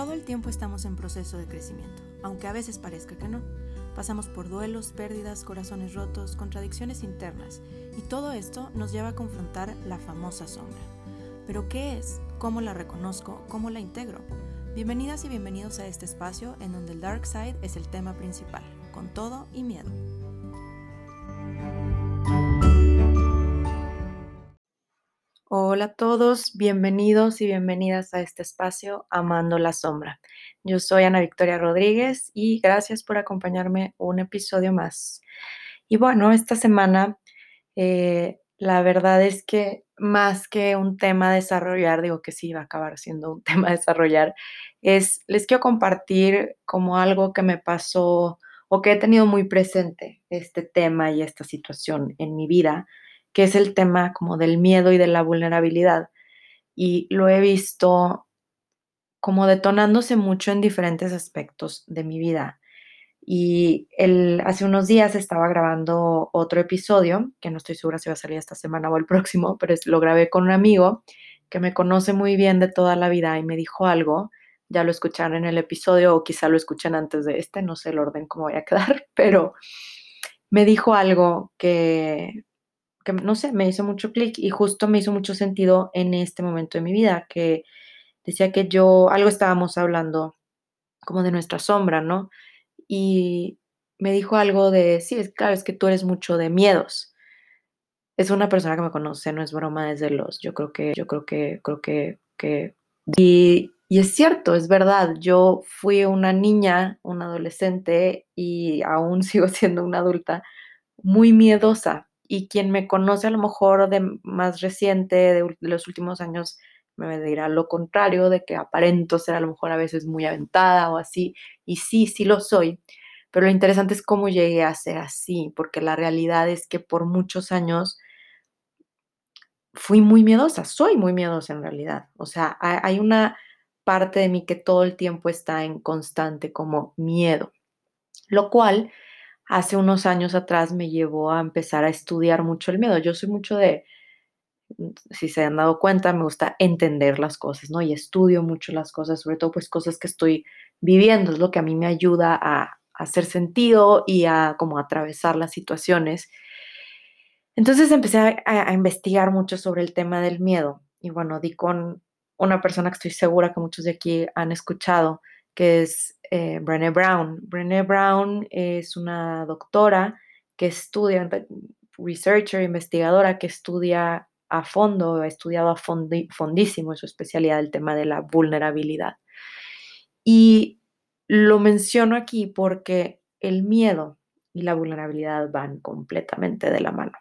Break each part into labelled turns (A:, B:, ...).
A: Todo el tiempo estamos en proceso de crecimiento, aunque a veces parezca que no. Pasamos por duelos, pérdidas, corazones rotos, contradicciones internas, y todo esto nos lleva a confrontar la famosa sombra. ¿Pero qué es? ¿Cómo la reconozco? ¿Cómo la integro? Bienvenidas y bienvenidos a este espacio en donde el Dark Side es el tema principal, con todo y miedo. Hola a todos, bienvenidos y bienvenidas a este espacio Amando la Sombra. Yo soy Ana Victoria Rodríguez y gracias por acompañarme un episodio más. Y bueno, esta semana eh, la verdad es que más que un tema a desarrollar, digo que sí va a acabar siendo un tema a desarrollar, es les quiero compartir como algo que me pasó o que he tenido muy presente este tema y esta situación en mi vida que es el tema como del miedo y de la vulnerabilidad. Y lo he visto como detonándose mucho en diferentes aspectos de mi vida. Y el, hace unos días estaba grabando otro episodio, que no estoy segura si va a salir esta semana o el próximo, pero lo grabé con un amigo que me conoce muy bien de toda la vida y me dijo algo. Ya lo escucharon en el episodio o quizá lo escuchen antes de este, no sé el orden cómo voy a quedar, pero me dijo algo que que no sé, me hizo mucho clic y justo me hizo mucho sentido en este momento de mi vida, que decía que yo, algo estábamos hablando como de nuestra sombra, ¿no? Y me dijo algo de, sí, es claro, es que tú eres mucho de miedos. Es una persona que me conoce, no es broma desde los, yo creo que, yo creo que, creo que, que, y, y es cierto, es verdad, yo fui una niña, una adolescente y aún sigo siendo una adulta muy miedosa, y quien me conoce a lo mejor de más reciente, de, los últimos años, me dirá lo contrario, de que aparento ser a lo mejor a veces muy aventada o así, y sí, sí lo soy, pero lo interesante es cómo llegué a ser así, porque la realidad es que por muchos años fui muy miedosa, soy muy miedosa en realidad, o sea, hay una parte de mí que todo el tiempo está en constante como miedo, lo cual hace unos años atrás me llevó a empezar a estudiar mucho el miedo. Yo soy mucho de, si se han dado cuenta, me gusta entender las cosas, ¿no? Y estudio mucho las cosas, sobre todo pues cosas que estoy viviendo, es lo que a mí me ayuda a, hacer sentido y a como atravesar las situaciones. Entonces empecé a, a, investigar mucho sobre el tema del miedo y bueno, di con una persona que estoy segura que muchos de aquí han escuchado, que es eh, Brené Brown. Brené Brown es una doctora que estudia, researcher, investigadora que estudia a fondo, ha estudiado a fondísimo en su especialidad el tema de la vulnerabilidad. Y lo menciono aquí porque el miedo y la vulnerabilidad van completamente de la mano,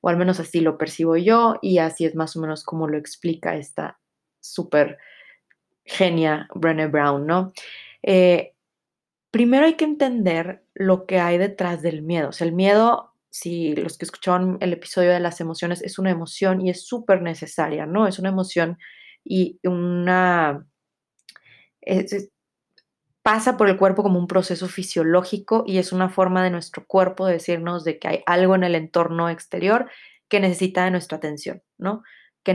A: o al menos así lo percibo yo y así es más o menos como lo explica esta súper genia Brené Brown, ¿no? Eh, primero hay que entender lo que hay detrás del miedo. O sea, el miedo, si los que escucharon el episodio de las emociones, es una emoción y es súper necesaria, ¿no? Es una emoción y una... pasa por el cuerpo como un proceso fisiológico y es una forma de nuestro cuerpo de decirnos de que hay algo en el entorno exterior que necesita de nuestra atención, ¿no?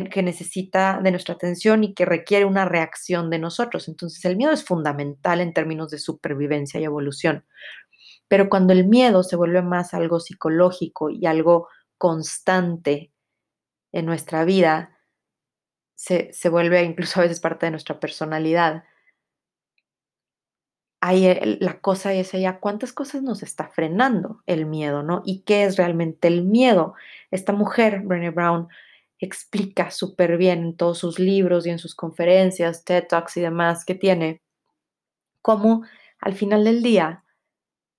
A: Que, necesita de nuestra atención y que requiere una reacción de nosotros. Entonces el miedo es fundamental en términos de supervivencia y evolución. Pero cuando el miedo se vuelve más algo psicológico y algo constante en nuestra vida, se, se vuelve incluso a veces parte de nuestra personalidad. Ahí la cosa es ella, ¿cuántas cosas nos está frenando el miedo, no? ¿Y qué es realmente el miedo? Esta mujer, Brené Brown, explica súper bien en todos sus libros y en sus conferencias, TED Talks y demás que tiene, cómo al final del día,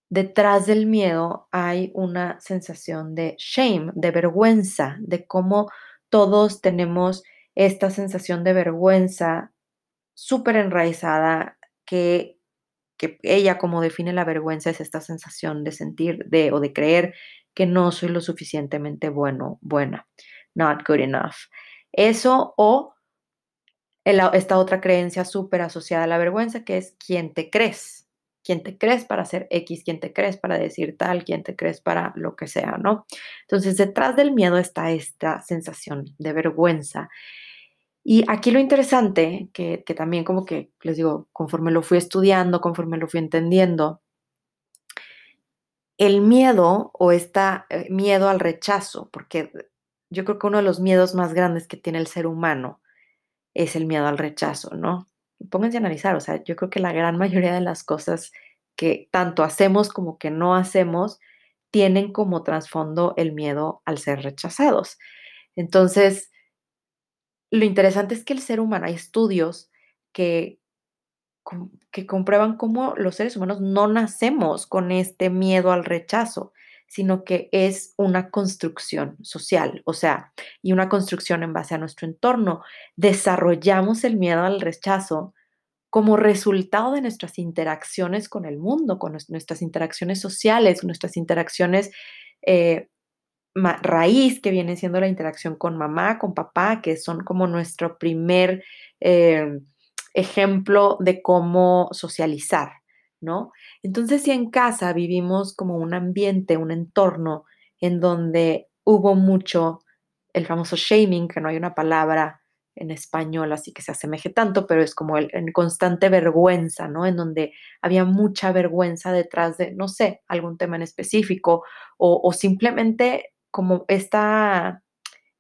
A: detrás del miedo hay una sensación de shame, de vergüenza, de cómo todos tenemos esta sensación de vergüenza súper enraizada que, que ella como define la vergüenza es esta sensación de sentir de o de creer que no soy lo suficientemente bueno, buena not good enough. Eso o esta otra creencia súper asociada a la vergüenza, que es quién te crees, quién te crees para hacer X, quién te crees para decir tal, quién te crees para lo que sea, ¿no? Entonces, detrás del miedo está esta sensación de vergüenza. Y aquí lo interesante, que, que también como que les digo, conforme lo fui estudiando, conforme lo fui entendiendo, el miedo o esta eh, miedo al rechazo, porque yo creo que uno de los miedos más grandes que tiene el ser humano es el miedo al rechazo, ¿no? Pónganse a analizar, o sea, yo creo que la gran mayoría de las cosas que tanto hacemos como que no hacemos tienen como trasfondo el miedo al ser rechazados. Entonces, lo interesante es que el ser humano, hay estudios que, que comprueban cómo los seres humanos no nacemos con este miedo al rechazo, sino que es una construcción social, o sea, y una construcción en base a nuestro entorno. Desarrollamos el miedo al rechazo como resultado de nuestras interacciones con el mundo, con nuestras interacciones sociales, nuestras interacciones eh, raíz, que viene siendo la interacción con mamá, con papá, que son como nuestro primer eh, ejemplo de cómo socializar, Entonces, si en casa vivimos como un ambiente, un entorno en donde hubo mucho el famoso shaming, que no hay una palabra en español así que se asemeje tanto, pero es como el, constante vergüenza, ¿no? En donde había mucha vergüenza detrás de, no sé, algún tema en específico o, o simplemente como esta,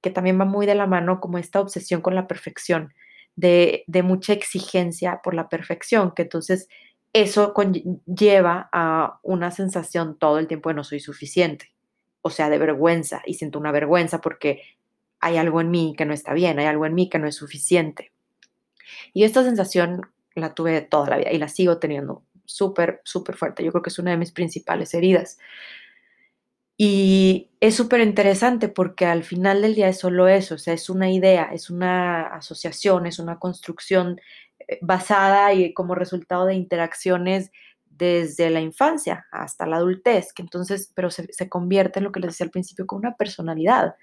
A: que también va muy de la mano, como esta obsesión con la perfección, de, de mucha exigencia por la perfección, que entonces eso lleva a una sensación todo el tiempo de no soy suficiente, o sea, de vergüenza, y siento una vergüenza porque hay algo en mí que no está bien, hay algo en mí que no es suficiente. Y esta sensación la tuve toda la vida y la sigo teniendo súper, súper fuerte. Yo creo que es una de mis principales heridas. Y es súper interesante porque al final del día es solo eso, o sea, es una idea, es una asociación, es una construcción basada y como resultado de interacciones desde la infancia hasta la adultez, que entonces, pero se, se convierte en lo que les decía al principio, como una personalidad,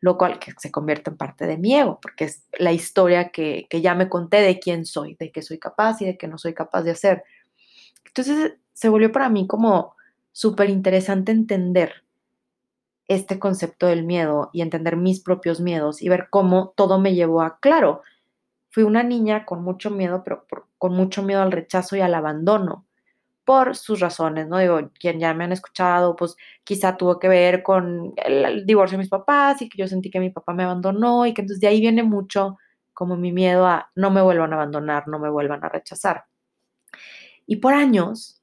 A: lo cual que se convierte en parte de mi ego, porque es la historia que, que ya me conté de quién soy, de qué soy capaz y de qué no soy capaz de hacer. Entonces se volvió para mí como súper interesante entender este concepto del miedo y entender mis propios miedos y ver cómo todo me llevó a, claro, fui una niña con mucho miedo, pero con mucho miedo al rechazo y al abandono por sus razones, ¿no? Digo, quien ya me han escuchado, pues quizá tuvo que ver con el, divorcio de mis papás y que yo sentí que mi papá me abandonó y que entonces de ahí viene mucho como mi miedo a no me vuelvan a abandonar, no me vuelvan a rechazar. Y por años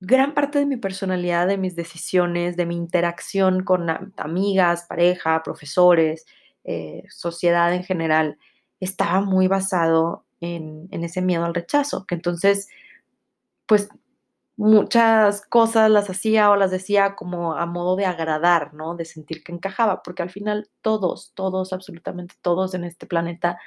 A: gran parte de mi personalidad, de mis decisiones, de mi interacción con amigas, pareja, profesores, eh, sociedad en general, estaba muy basado en, en, ese miedo al rechazo, que entonces, pues muchas cosas las hacía o las decía como a modo de agradar, ¿no? De sentir que encajaba, porque al final todos, todos, absolutamente todos en este planeta,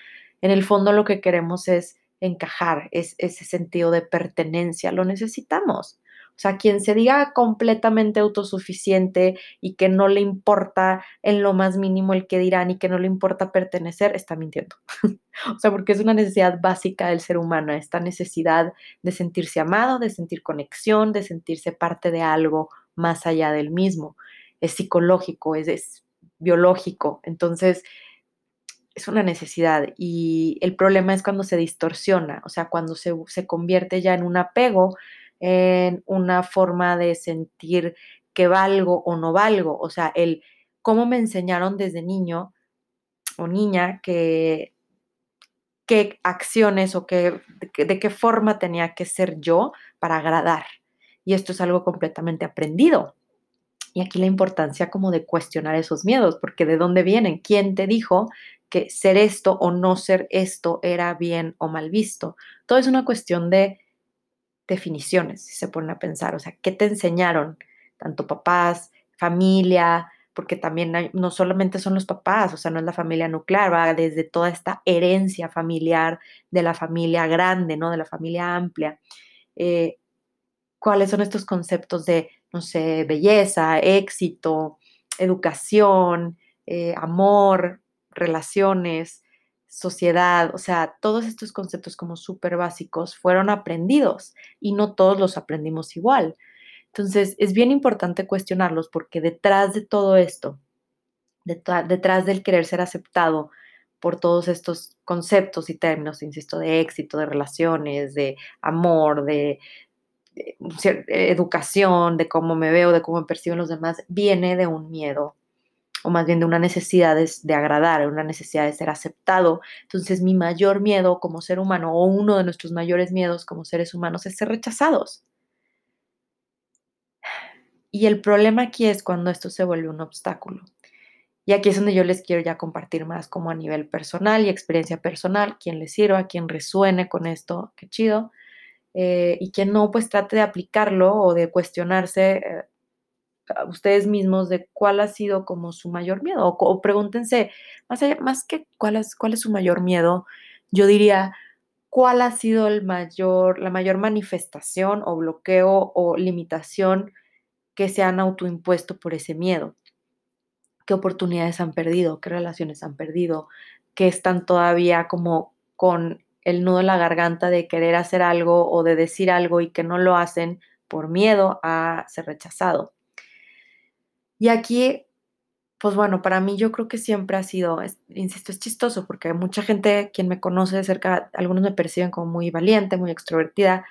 A: en el fondo lo que queremos es encajar, es ese sentido de pertenencia, lo necesitamos. O sea, quien se diga completamente autosuficiente y que no le importa en lo más mínimo el que dirán y que no le importa pertenecer, está mintiendo. o sea, porque es una necesidad básica del ser humano, esta necesidad de sentirse amado, de sentir conexión, de sentirse parte de algo más allá del mismo. Es psicológico, es, es biológico. Entonces, es una necesidad y el problema es cuando se distorsiona, o sea, cuando se, se convierte ya en un apego en una forma de sentir que valgo o no valgo. O sea, el cómo me enseñaron desde niño o niña que qué acciones o qué, de, de qué forma tenía que ser yo para agradar. Y esto es algo completamente aprendido. Y aquí la importancia como de cuestionar esos miedos, porque de dónde vienen, quién te dijo que ser esto o no ser esto era bien o mal visto. Todo es una cuestión de definiciones, si se ponen a pensar, o sea, ¿qué te enseñaron? Tanto papás, familia, porque también no solamente son los papás, o sea, no es la familia nuclear, va desde toda esta herencia familiar de la familia grande, ¿no? De la familia amplia. Eh, ¿Cuáles son estos conceptos de, no sé, belleza, éxito, educación, eh, amor, relaciones? Sociedad, o sea, todos estos conceptos como súper básicos fueron aprendidos y no todos los aprendimos igual. Entonces, es bien importante cuestionarlos porque detrás de todo esto, detrás del querer ser aceptado por todos estos conceptos y términos, insisto, de éxito, de relaciones, de amor, de, educación, de cómo me veo, de cómo me perciben los demás, viene de un miedo o más bien de una necesidad de, de, agradar, una necesidad de ser aceptado. Entonces mi mayor miedo como ser humano o uno de nuestros mayores miedos como seres humanos es ser rechazados. Y el problema aquí es cuando esto se vuelve un obstáculo. Y aquí es donde yo les quiero ya compartir más como a nivel personal y experiencia personal, quien les sirva, quien resuene con esto, qué chido, eh, y quien no, pues trate de aplicarlo o de cuestionarse eh, ustedes mismos de cuál ha sido como su mayor miedo, o, pregúntense, más, allá, más que cuál es, cuál es su mayor miedo, yo diría, cuál ha sido el mayor, la mayor manifestación o bloqueo o limitación que se han autoimpuesto por ese miedo qué oportunidades han perdido, qué relaciones han perdido, que están todavía como con el nudo en la garganta de querer hacer algo o de decir algo y que no lo hacen por miedo a ser rechazado. Y aquí, pues bueno, para mí yo creo que siempre ha sido, insisto, es chistoso porque mucha gente, quien me conoce de cerca, algunos me perciben como muy valiente, muy extrovertida,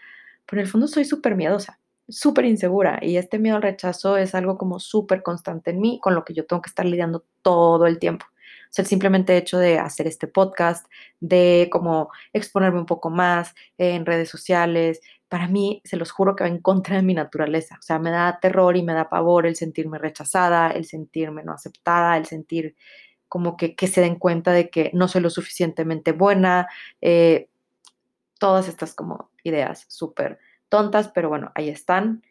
A: pero en el fondo soy súper miedosa súper insegura y este miedo al rechazo es algo como súper constante en mí, con lo que yo tengo que estar lidiando todo el tiempo. O sea, el simplemente hecho de hacer este podcast, de como exponerme un poco más en redes sociales, para mí, se los juro que va en contra de mi naturaleza. O sea, me da terror y me da pavor el sentirme rechazada, el sentirme no aceptada, el sentir como que, se den cuenta de que no soy lo suficientemente buena. Eh, todas estas como ideas súper tontas, pero bueno, ahí están.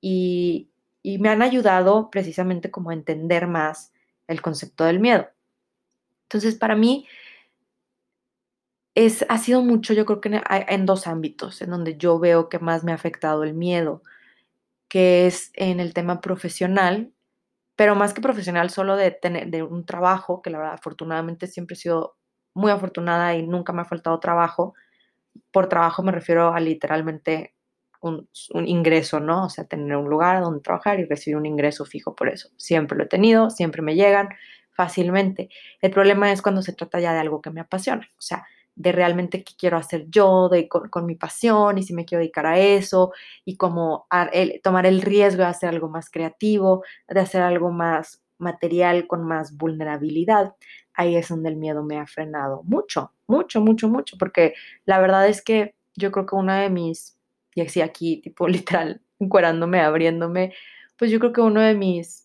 A: Y, me han ayudado precisamente como a entender más el concepto del miedo. Entonces, para mí, es, ha sido mucho, yo creo que en, dos ámbitos en donde yo veo que más me ha afectado el miedo, que es en el tema profesional, pero más que profesional, solo de tener de un trabajo, que la verdad, afortunadamente siempre he sido muy afortunada y nunca me ha faltado trabajo. Por trabajo me refiero a literalmente un, ingreso, ¿no? O sea, tener un lugar donde trabajar y recibir un ingreso fijo por eso. Siempre lo he tenido, siempre me llegan fácilmente. El problema es cuando se trata ya de algo que me apasiona, o sea, de realmente qué quiero hacer yo, de, con, mi pasión y si me quiero dedicar a eso y como tomar el riesgo de hacer algo más creativo, de hacer algo más material con más vulnerabilidad. Ahí es donde el miedo me ha frenado mucho, mucho, mucho, mucho, porque la verdad es que yo creo que una de mis y así aquí, tipo literal, encuerándome, abriéndome, pues yo creo que uno de mis,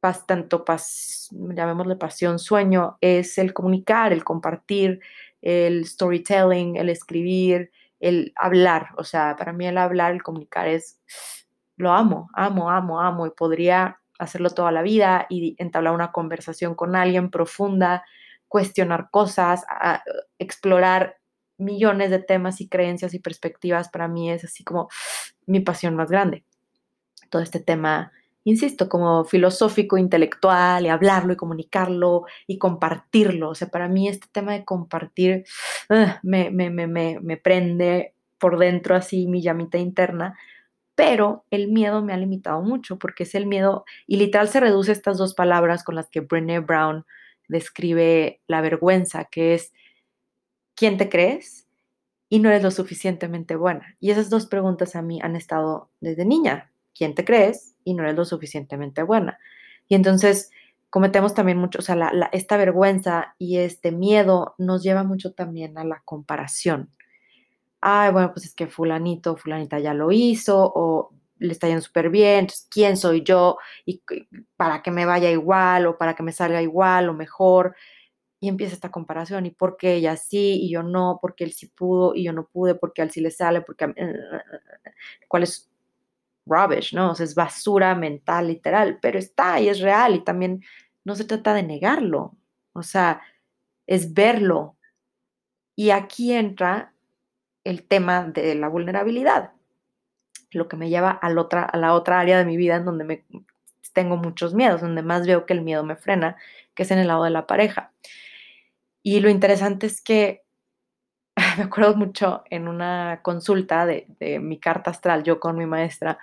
A: pas, tanto pas, llamémosle pasión, sueño, es el comunicar, el compartir, el storytelling, el escribir, el hablar. O sea, para mí el hablar, el comunicar es, lo amo, amo, amo, amo y podría hacerlo toda la vida y entablar una conversación con alguien profunda, cuestionar cosas, explorar millones de temas y creencias y perspectivas, para mí es así como mi pasión más grande. Todo este tema, insisto, como filosófico, intelectual, y hablarlo y comunicarlo y compartirlo. O sea, para mí este tema de compartir ah, me, me, me, me, prende por dentro así mi llamita interna, pero el miedo me ha limitado mucho porque es el miedo, y literal se reduce a estas dos palabras con las que Brené Brown describe la vergüenza, que es quién te crees y no eres lo suficientemente buena. Y esas dos preguntas a mí han estado desde niña. ¿Quién te crees y no eres lo suficientemente buena? Y entonces cometemos también mucho, o sea, esta vergüenza y este miedo nos lleva mucho también a la comparación. Ay, bueno, pues es que fulanito, fulanita ya lo hizo o le está yendo súper bien, ¿quién soy yo? Y para que me vaya igual o para que me salga igual o mejor y empieza esta comparación, y por qué ella sí y yo no, porque él sí pudo y yo no pude, porque él sí le sale, porque cuál es rubbish, ¿no? O sea, es basura mental, literal, pero está y es real y también no se trata de negarlo, o sea, es verlo. Y aquí entra el tema de la vulnerabilidad, lo que me lleva a la otra, a la otra área de mi vida en donde me, tengo muchos miedos, donde más veo que el miedo me frena, que es en el lado de la pareja. Y lo interesante es que me acuerdo mucho en una consulta de, mi carta astral, yo con mi maestra,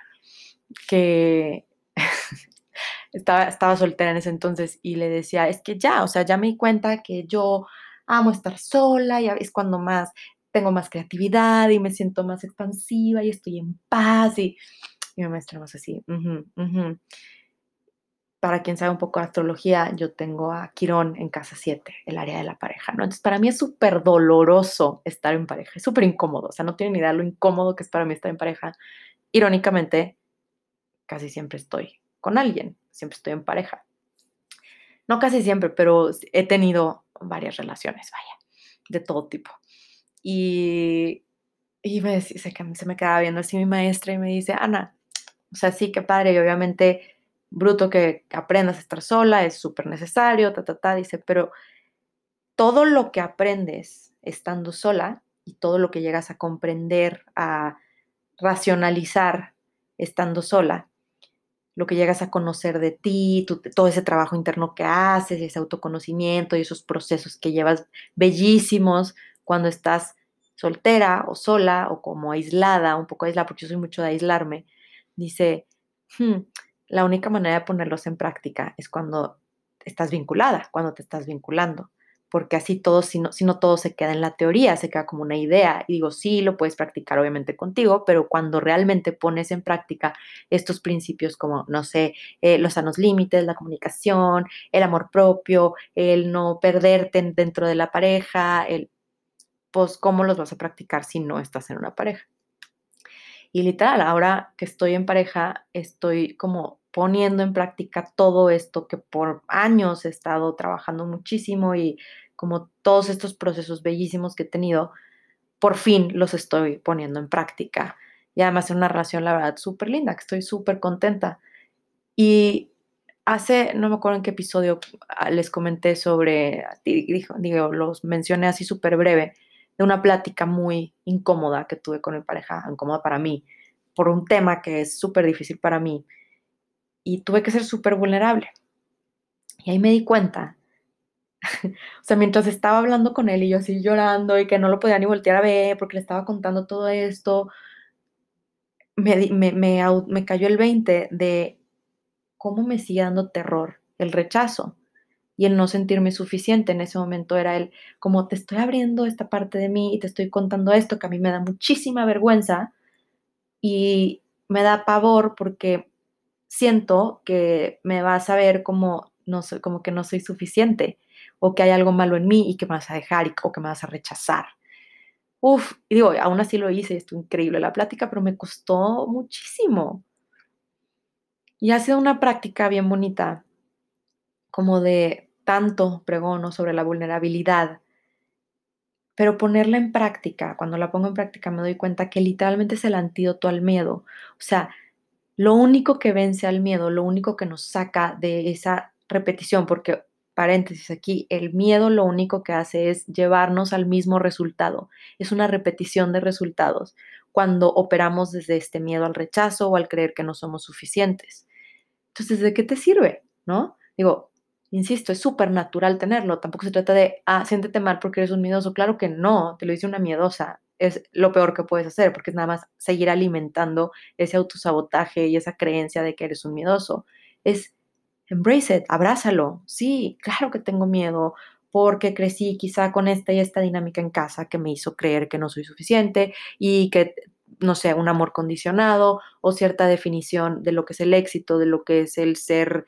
A: que estaba, estaba soltera en ese entonces y le decía, es que ya, o sea, ya me di cuenta que yo amo estar sola y es cuando más tengo más creatividad y me siento más expansiva y estoy en paz y, y mi más así. Para quien sabe un poco de astrología, yo tengo a Quirón en casa 7, el área de la pareja, ¿no? Entonces, para mí es súper doloroso estar en pareja, es súper incómodo, o sea, no tienen idea lo incómodo que es para mí estar en pareja. Irónicamente, casi siempre estoy con alguien, siempre estoy en pareja. No casi siempre, pero he tenido varias relaciones, vaya, de todo tipo. Y, y me, se, se me quedaba viendo así mi maestra y me dice, Ana, o sea, sí, qué padre, y obviamente bruto que aprendas a estar sola, es súper necesario, ta, ta, ta, dice, pero todo lo que aprendes estando sola y todo lo que llegas a comprender, a racionalizar estando sola, lo que llegas a conocer de ti, todo ese trabajo interno que haces, ese autoconocimiento y esos procesos que llevas bellísimos cuando estás soltera o sola o como aislada, un poco aislada, porque yo soy mucho de aislarme, dice, hmm, la única manera de ponerlos en práctica es cuando estás vinculada, cuando te estás vinculando porque así todo, si no, todo se queda en la teoría, se queda como una idea. Y digo, sí, lo puedes practicar obviamente contigo, pero cuando realmente pones en práctica estos principios como, no sé, eh, los sanos límites, la comunicación, el amor propio, el no perderte dentro de la pareja, el, pues, ¿cómo los vas a practicar si no estás en una pareja? Y literal, ahora que estoy en pareja, estoy como poniendo en práctica todo esto que por años he estado trabajando muchísimo y como todos estos procesos bellísimos que he tenido, por fin los estoy poniendo en práctica. Y además es una relación, la verdad, súper linda, que estoy súper contenta. Y hace, no me acuerdo en qué episodio ah, les comenté sobre, digo, digo los mencioné así súper breve, de una plática muy incómoda que tuve con mi pareja, incómoda para mí, por un tema que es súper difícil para mí. Y tuve que ser súper vulnerable. Y ahí me di cuenta o sea, mientras estaba hablando con él y yo así llorando y que no lo podía ni voltear a ver porque le estaba contando todo esto, me, me, me, cayó el 20 de cómo me sigue dando terror el rechazo y el no sentirme suficiente. En ese momento era el, como te estoy abriendo esta parte de mí y te estoy contando esto que a mí me da muchísima vergüenza y me da pavor porque siento que me vas a ver como, no soy, como que no soy suficiente o que hay algo malo en mí y que me vas a dejar o que me vas a rechazar. Uf, y digo, aún así lo hice, estuvo increíble la plática, pero me costó muchísimo. Y ha sido una práctica bien bonita, como de tanto pregono sobre la vulnerabilidad, pero ponerla en práctica, cuando la pongo en práctica me doy cuenta que literalmente es el antídoto al miedo. O sea, lo único que vence al miedo, lo único que nos saca de esa repetición, porque paréntesis aquí, el miedo lo único que hace es llevarnos al mismo resultado. Es una repetición de resultados cuando operamos desde este miedo al rechazo o al creer que no somos suficientes. Entonces, ¿de qué te sirve? ¿No? Digo, insisto, es súper natural tenerlo. Tampoco se trata de, ah, siéntete mal porque eres un miedoso. Claro que no, te lo dice una miedosa. Es lo peor que puedes hacer porque es nada más seguir alimentando ese autosabotaje y esa creencia de que eres un miedoso. Es embrace it, abrázalo. Sí, claro que tengo miedo porque crecí quizá con esta y esta dinámica en casa que me hizo creer que no soy suficiente y que, no sé, un amor condicionado o cierta definición de lo que es el éxito, de lo que es el ser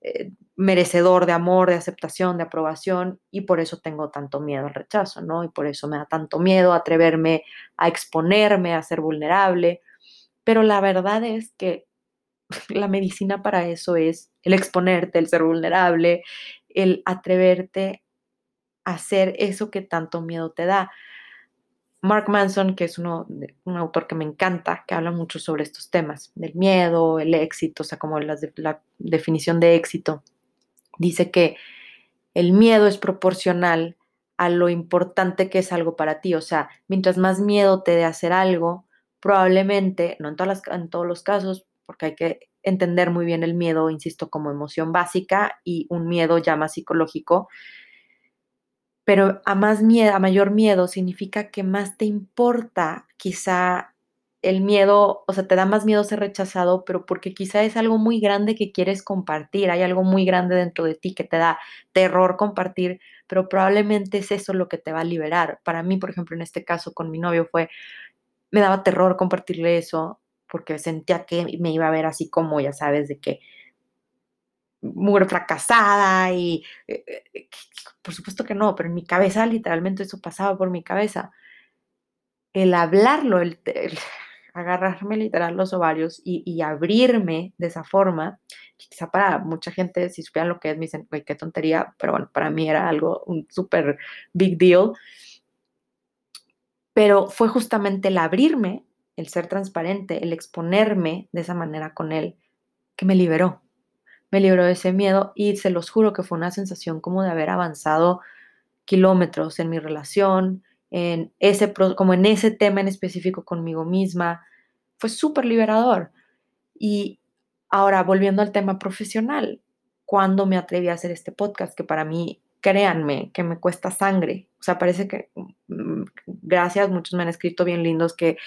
A: eh, merecedor de amor, de aceptación, de aprobación y por eso tengo tanto miedo al rechazo, ¿no? Y por eso me da tanto miedo atreverme a exponerme, a ser vulnerable. Pero la verdad es que la medicina para eso es el exponerte, el ser vulnerable, el atreverte a hacer eso que tanto miedo te da. Mark Manson, que es uno, un autor que me encanta, que habla mucho sobre estos temas, del miedo, el éxito, o sea, como la, la definición de éxito, dice que el miedo es proporcional a lo importante que es algo para ti. O sea, mientras más miedo te dé hacer algo, probablemente, no en, todos los casos, porque hay que entender muy bien el miedo, insisto, como emoción básica y un miedo ya más psicológico. Pero a más miedo, a mayor miedo significa que más te importa quizá el miedo, o sea, te da más miedo ser rechazado, pero porque quizá es algo muy grande que quieres compartir, hay algo muy grande dentro de ti que te da terror compartir, pero probablemente es eso lo que te va a liberar. Para mí, por ejemplo, en este caso con mi novio fue, me daba terror compartirle eso porque sentía que me iba a ver así como, ya sabes, de que mujer fracasada y eh, eh, por supuesto que no, pero en mi cabeza literalmente eso pasaba por mi cabeza. El hablarlo, el, agarrarme literal los ovarios y, abrirme de esa forma, quizá para mucha gente, si supieran lo que es, me dicen, güey, qué tontería, pero bueno, para mí era algo, un súper big deal. Pero fue justamente el abrirme, el ser transparente, el exponerme de esa manera con él, que me liberó. Me liberó de ese miedo y se los juro que fue una sensación como de haber avanzado kilómetros en mi relación, en ese, como en ese tema en específico conmigo misma. Fue súper liberador. Y ahora, volviendo al tema profesional, cuando me atreví a hacer este podcast, que para mí, créanme, que me cuesta sangre. O sea, parece que, mm, gracias, muchos me han escrito bien lindos que,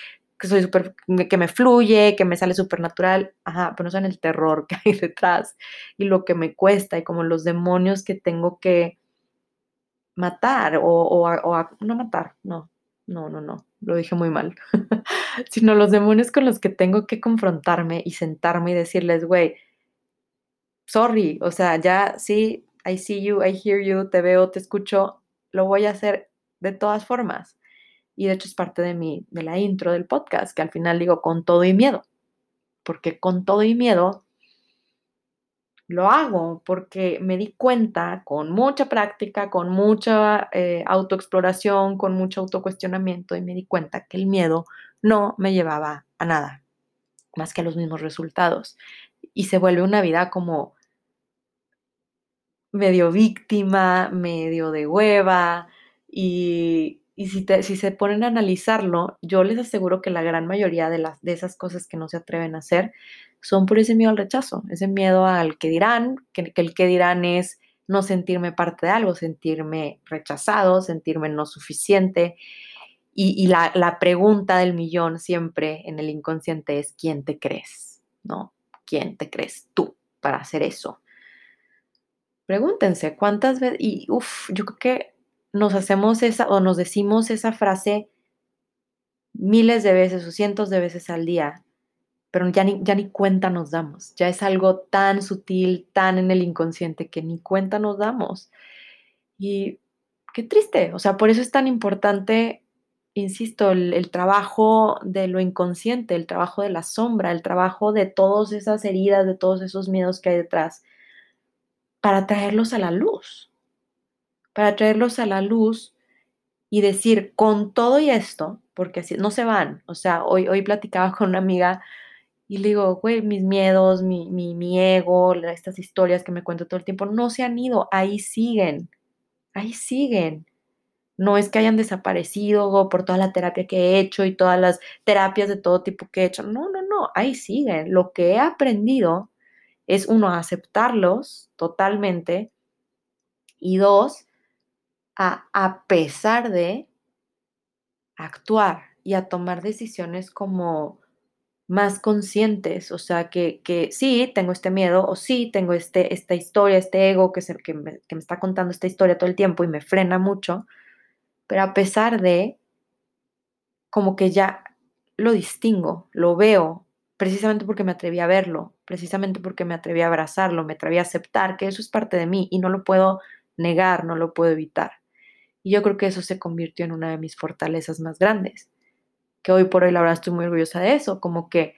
A: que soy súper, que me fluye, que me sale súper natural. Ajá, pero no saben el terror que hay detrás y lo que me cuesta y como los demonios que tengo que matar o, o, no matar, no, no, no, no, lo dije muy mal, sino los demonios con los que tengo que confrontarme y sentarme y decirles, güey, sorry, o sea, ya sí, I see you, I hear you, te veo, te escucho, lo voy a hacer de todas formas. Y de hecho es parte de mi, de la intro del podcast, que al final digo con todo y miedo, porque con todo y miedo lo hago porque me di cuenta con mucha práctica, con mucha eh, autoexploración, con mucho autocuestionamiento y me di cuenta que el miedo no me llevaba a nada, más que a los mismos resultados. Y se vuelve una vida como medio víctima, medio de hueva y, si, si, se ponen a analizarlo, yo les aseguro que la gran mayoría de, las, de esas cosas que no se atreven a hacer son por ese miedo al rechazo, ese miedo al que dirán, que, el que dirán es no sentirme parte de algo, sentirme rechazado, sentirme no suficiente. Y, la, la, pregunta del millón siempre en el inconsciente es, ¿quién te crees? ¿No? ¿Quién te crees tú para hacer eso? Pregúntense cuántas veces, y uff, yo creo que nos hacemos esa o nos decimos esa frase miles de veces o cientos de veces al día pero ya ni, ya ni cuenta nos damos. Ya es algo tan sutil, tan en el inconsciente que ni cuenta nos damos. Y qué triste, o sea, por eso es tan importante, insisto, el, el trabajo de lo inconsciente, el trabajo de la sombra, el trabajo de todas esas heridas, de todos esos miedos que hay detrás, para traerlos a la luz, para traerlos a la luz y decir, con todo y esto, porque así no se van, o sea, hoy, hoy platicaba con una amiga y le digo, güey, mis miedos, mi, mi, mi ego, estas historias que me cuento todo el tiempo, no se han ido, ahí siguen, ahí siguen. No es que hayan desaparecido por toda la terapia que he hecho y todas las terapias de todo tipo que he hecho. No, no, no, ahí siguen. Lo que he aprendido es, uno, aceptarlos totalmente y dos, a, a pesar de actuar y a tomar decisiones como más conscientes, o sea, que, que, sí, tengo este miedo o sí, tengo este, esta historia, este ego que, es el que, me, que me está contando esta historia todo el tiempo y me frena mucho, pero a pesar de, como que ya lo distingo, lo veo, precisamente porque me atreví a verlo, precisamente porque me atreví a abrazarlo, me atreví a aceptar que eso es parte de mí y no lo puedo negar, no lo puedo evitar. Y yo creo que eso se convirtió en una de mis fortalezas más grandes que hoy por hoy la verdad estoy muy orgullosa de eso, como que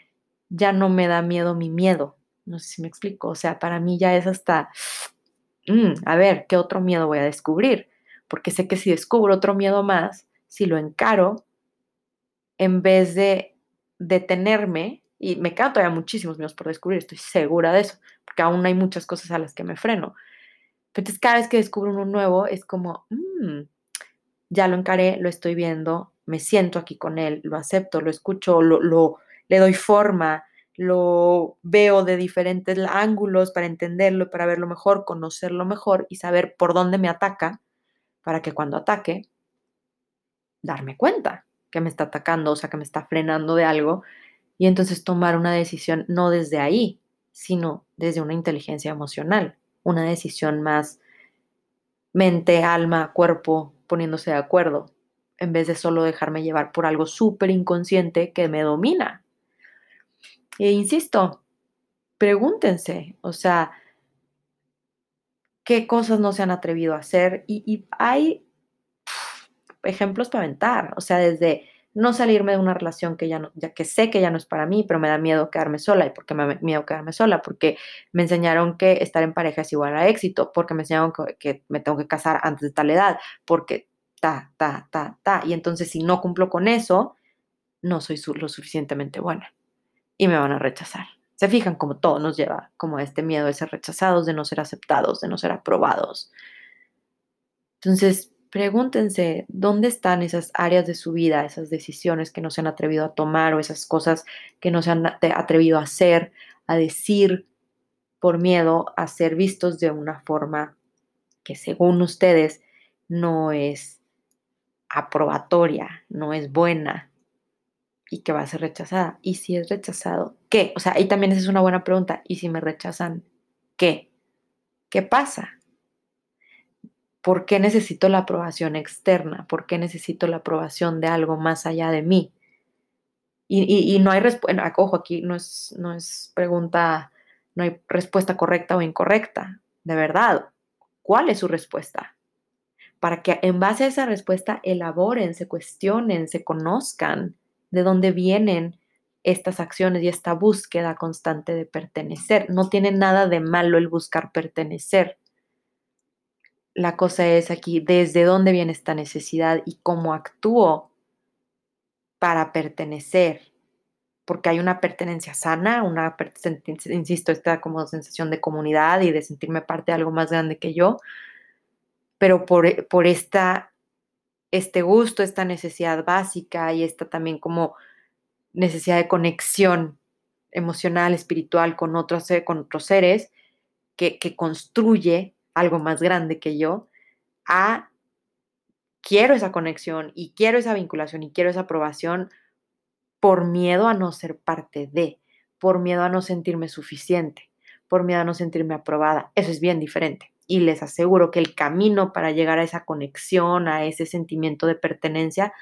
A: ya no me da miedo mi miedo, no sé si me explico, o sea, para mí ya es hasta, mm, a ver, ¿qué otro miedo voy a descubrir? Porque sé que si descubro otro miedo más, si lo encaro, en vez de detenerme, y me quedan todavía muchísimos miedos por descubrir, estoy segura de eso, porque aún hay muchas cosas a las que me freno. Entonces, cada vez que descubro uno nuevo, es como, mm, ya lo encaré, lo estoy viendo, me siento aquí con él, lo acepto, lo escucho, lo, lo, le doy forma, lo veo de diferentes ángulos para entenderlo, para verlo mejor, conocerlo mejor y saber por dónde me ataca, para que cuando ataque, darme cuenta que me está atacando, o sea, que me está frenando de algo, y entonces tomar una decisión no desde ahí, sino desde una inteligencia emocional, una decisión más mente, alma, cuerpo poniéndose de acuerdo, en vez de solo dejarme llevar por algo súper inconsciente que me domina. E insisto, pregúntense, o sea, qué cosas no se han atrevido a hacer y, hay ejemplos para aventar, o sea, desde no salirme de una relación que ya no, ya que sé que ya no es para mí, pero me da miedo quedarme sola. ¿Y por qué me da miedo quedarme sola? Porque me enseñaron que estar en pareja es igual a éxito, porque me enseñaron que, me tengo que casar antes de tal edad, porque ta, ta, ta, ta. Y entonces si no cumplo con eso, no soy lo suficientemente buena y me van a rechazar. Se fijan como todo nos lleva como este miedo de ser rechazados, de no ser aceptados, de no ser aprobados. Entonces, pregúntense dónde están esas áreas de su vida, esas decisiones que no se han atrevido a tomar o esas cosas que no se han atrevido a hacer, a decir por miedo a ser vistos de una forma que según ustedes no es aprobatoria, no es buena y que va a ser rechazada. ¿Y si es rechazado, qué? O sea, ahí también esa es una buena pregunta. ¿Y si me rechazan, qué? ¿Qué pasa? ¿Por qué necesito la aprobación externa? ¿Por qué necesito la aprobación de algo más allá de mí? Y, no hay respuesta, ojo, aquí no es, no es pregunta, no hay respuesta correcta o incorrecta. De verdad, ¿cuál es su respuesta? Para que en base a esa respuesta elaboren, se cuestionen, se conozcan de dónde vienen estas acciones y esta búsqueda constante de pertenecer. No tiene nada de malo el buscar pertenecer la cosa es aquí, desde dónde viene esta necesidad y cómo actúo para pertenecer, porque hay una pertenencia sana, una, insisto, esta como sensación de comunidad y de sentirme parte de algo más grande que yo, pero por, por esta, este gusto, esta necesidad básica y esta también como necesidad de conexión emocional, espiritual con otros, con otros seres, que, que construye algo más grande que yo, a quiero esa conexión y quiero esa vinculación y quiero esa aprobación por miedo a no ser parte de, por miedo a no sentirme suficiente, por miedo a no sentirme aprobada. Eso es bien diferente. Y les aseguro que el camino para llegar a esa conexión, a ese sentimiento de pertenencia,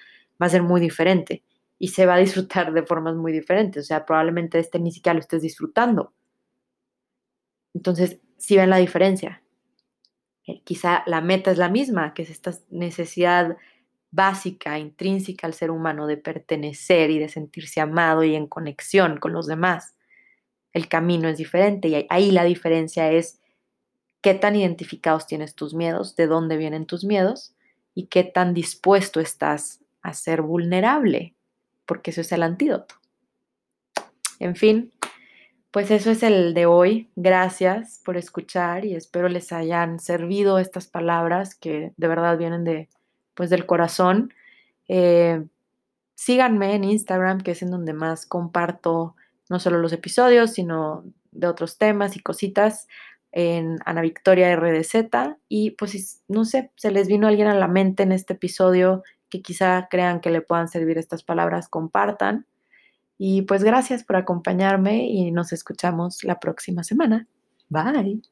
A: va a ser muy diferente y se va a disfrutar de formas muy diferentes. O sea, probablemente este ni siquiera lo estés disfrutando. Entonces, si ven la diferencia, eh, quizá la meta es la misma, que es esta necesidad básica, intrínseca al ser humano de pertenecer y de sentirse amado y en conexión con los demás. El camino es diferente y ahí la diferencia es qué tan identificados tienes tus miedos, de dónde vienen tus miedos y qué tan dispuesto estás a ser vulnerable, porque eso es el antídoto. En fin, pues eso es el de hoy. Gracias por escuchar y espero les hayan servido estas palabras que de verdad vienen de, pues, del corazón. Eh, síganme en Instagram, que es en donde más comparto no solo los episodios, sino de otros temas y cositas en Ana Victoria RDZ. Y pues, no sé, se les vino alguien a la mente en este episodio que quizá crean que le puedan servir estas palabras, compartan. Y pues gracias por acompañarme y nos escuchamos la próxima semana. Bye.